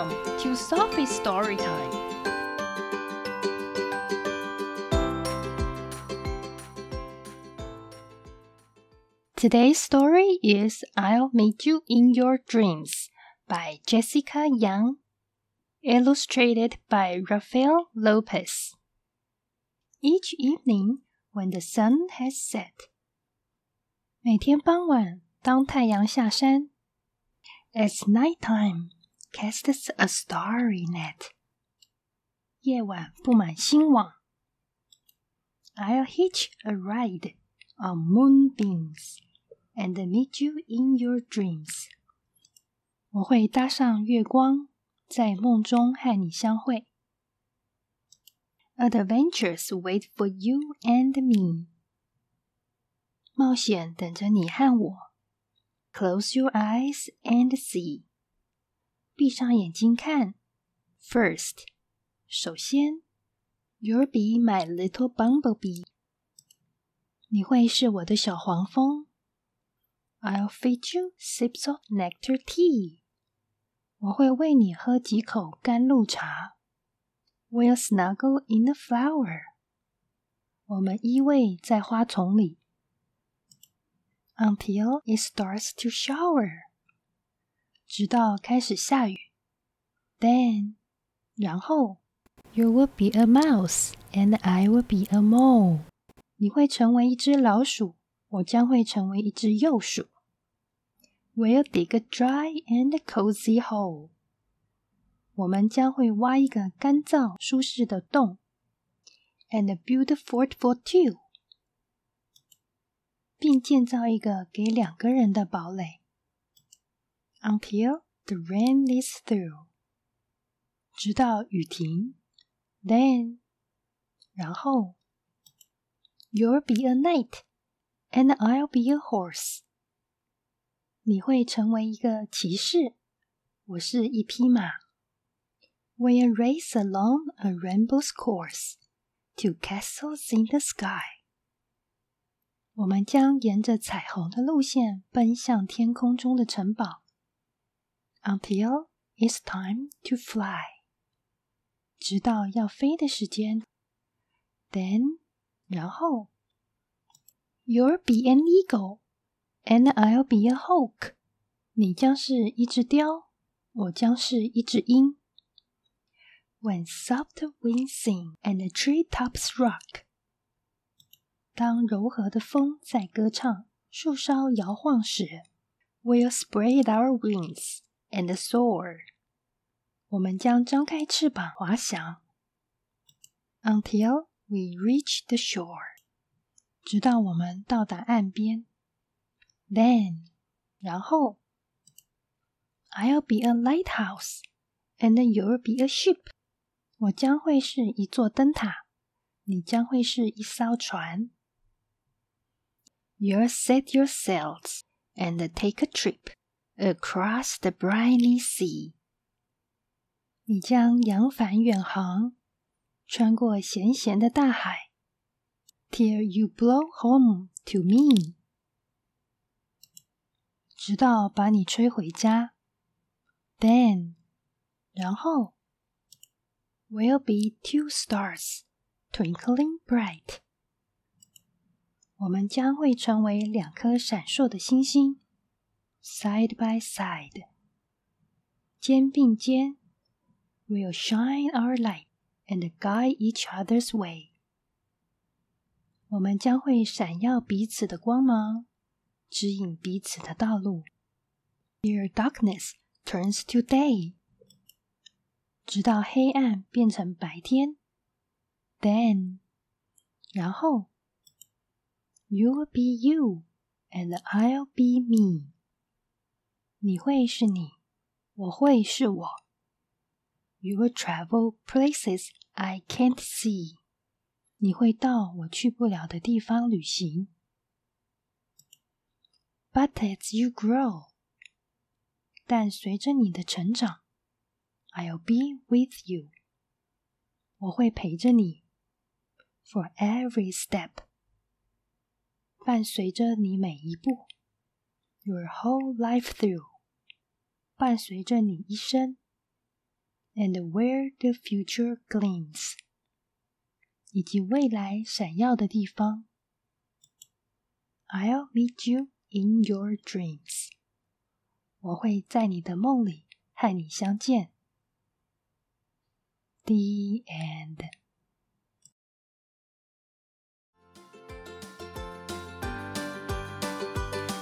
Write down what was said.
Welcome to Sophie's Story Time. Today's story is I'll Meet You in Your Dreams by Jessica Young, illustrated by Rafael Lopez. Each evening when the sun has set. it's night time casts a starry net. 夜晚布满星网。I'll hitch a ride on moonbeams and meet you in your dreams. 我会搭上月光，在梦中和你相会。Adventures wait for you and me. 冒险等着你和我。Close your eyes and see. 闭上眼睛看。First，首先，You'll be my little bumblebee。你会是我的小黄蜂。I'll feed you sips of nectar tea。我会喂你喝几口甘露茶。We'll snuggle in a flower。我们依偎在花丛里。until it starts to shower， 直到开始下雨。Then，然后，You will be a mouse and I will be a mole。你会成为一只老鼠，我将会成为一只幼鼠。We'll dig a dry and cozy hole。我们将会挖一个干燥舒适的洞。And build a fort for two。并建造一个给两个人的堡垒。 Until the rain is through，直到雨停。Then，然后，You'll be a knight and I'll be a horse。你会成为一个骑士，我是一匹马。We'll race along a rainbow's course to castles in the sky。我们将沿着彩虹的路线奔向天空中的城堡 ，until it's time to fly，直到要飞的时间。Then，然后，You'll be an eagle and I'll be a hawk。你将是一只雕，我将是一只鹰。When soft winds sing and the tree tops rock。当柔和的风在歌唱，树梢摇晃时，We'll spread our wings and soar。我们将张开翅膀滑翔，Until we reach the shore。直到我们到达岸边。Then，然后，I'll be a lighthouse and you'll be a ship。我将会是一座灯塔，你将会是一艘船。You'll set your sails and take a trip across the briny sea。你将扬帆远航，穿过咸咸的大海，till you blow home to me，直到把你吹回家。Then，然后，will be two stars twinkling bright。我们将会成为两颗闪烁的星星 ，side by side，肩并肩。We'll shine our light and guide each other's way。我们将会闪耀彼此的光芒，指引彼此的道路。Till darkness turns to day，直到黑暗变成白天。Then，然后。You'll be you, and I'll be me. 你会是你，我会是我。You will travel places I can't see. 你会到我去不了的地方旅行。But as you grow，但随着你的成长，I'll be with you。我会陪着你，for every step。伴随着你每一步，your whole life through，伴随着你一生 and where the future gleams，以及未来闪耀的地方。I'll meet you in your dreams，我会在你的梦里和你相见。The end.